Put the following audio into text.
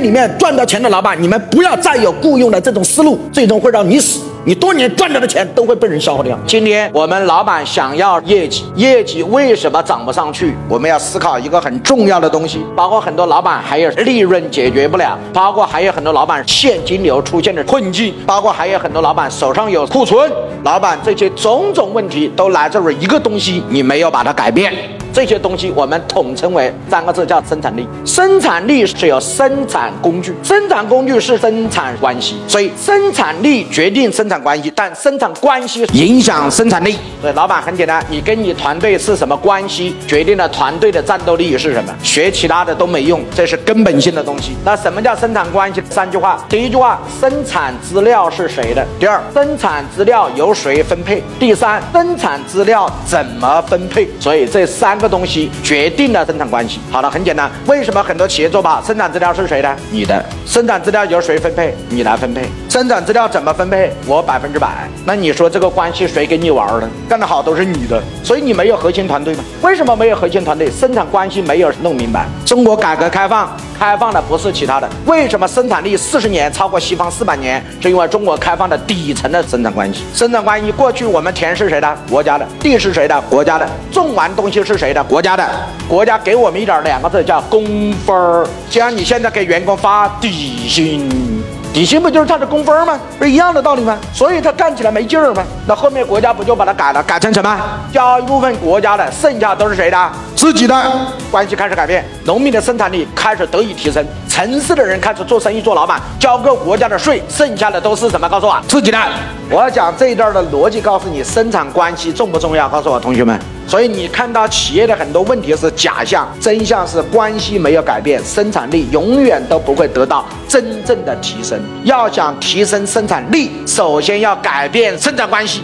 里面赚到钱的老板，你们不要再有雇佣的这种思路，最终会让你死。你多年赚到的钱都会被人消耗掉。今天我们老板想要业绩，业绩为什么涨不上去？我们要思考一个很重要的东西，包括很多老板还有利润解决不了，包括还有很多老板现金流出现的困境，包括还有很多老板手上有库存，老板这些种种问题都来自于一个东西，你没有把它改变。这些东西我们统称为三个字，叫生产力。生产力是有生产工具，生产工具是生产关系，所以生产力决定生产关系，但生产关系影响生产力。所以老板很简单，你跟你团队是什么关系，决定了团队的战斗力是什么。学其他的都没用，这是根本性的东西。那什么叫生产关系？三句话。第一句话，生产资料是谁的？第二，生产资料由谁分配？第三，生产资料怎么分配？所以这三。个东西决定了生产关系。好了，很简单，为什么很多企业做不好？生产资料是谁的？你的。生产资料由谁分配？你来分配。生产资料怎么分配？我百分之百。那你说这个关系谁给你玩的？干得好都是你的。所以你没有核心团队吗？为什么没有核心团队？生产关系没有弄明白。中国改革开放。开放的不是其他的，为什么生产力四十年超过西方四百年？是因为中国开放的底层的生产关系。生产关系过去我们田是谁的？国家的。地是谁的？国家的。种完东西是谁的？国家的。国家给我们一点两个字叫工分儿，像你现在给员工发底薪。底薪不就是他的工分吗？不是一样的道理吗？所以他干起来没劲儿吗？那后面国家不就把它改了，改成什么？交一部分国家的，剩下都是谁的？自己的。关系开始改变，农民的生产力开始得以提升，城市的人开始做生意做老板，交够国家的税，剩下的都是什么？告诉我，自己的。我要讲这一段的逻辑，告诉你生产关系重不重要？告诉我，同学们。所以你看到企业的很多问题是假象，真相是关系没有改变，生产力永远都不会得到真正的提升。要想提升生产力，首先要改变生产关系。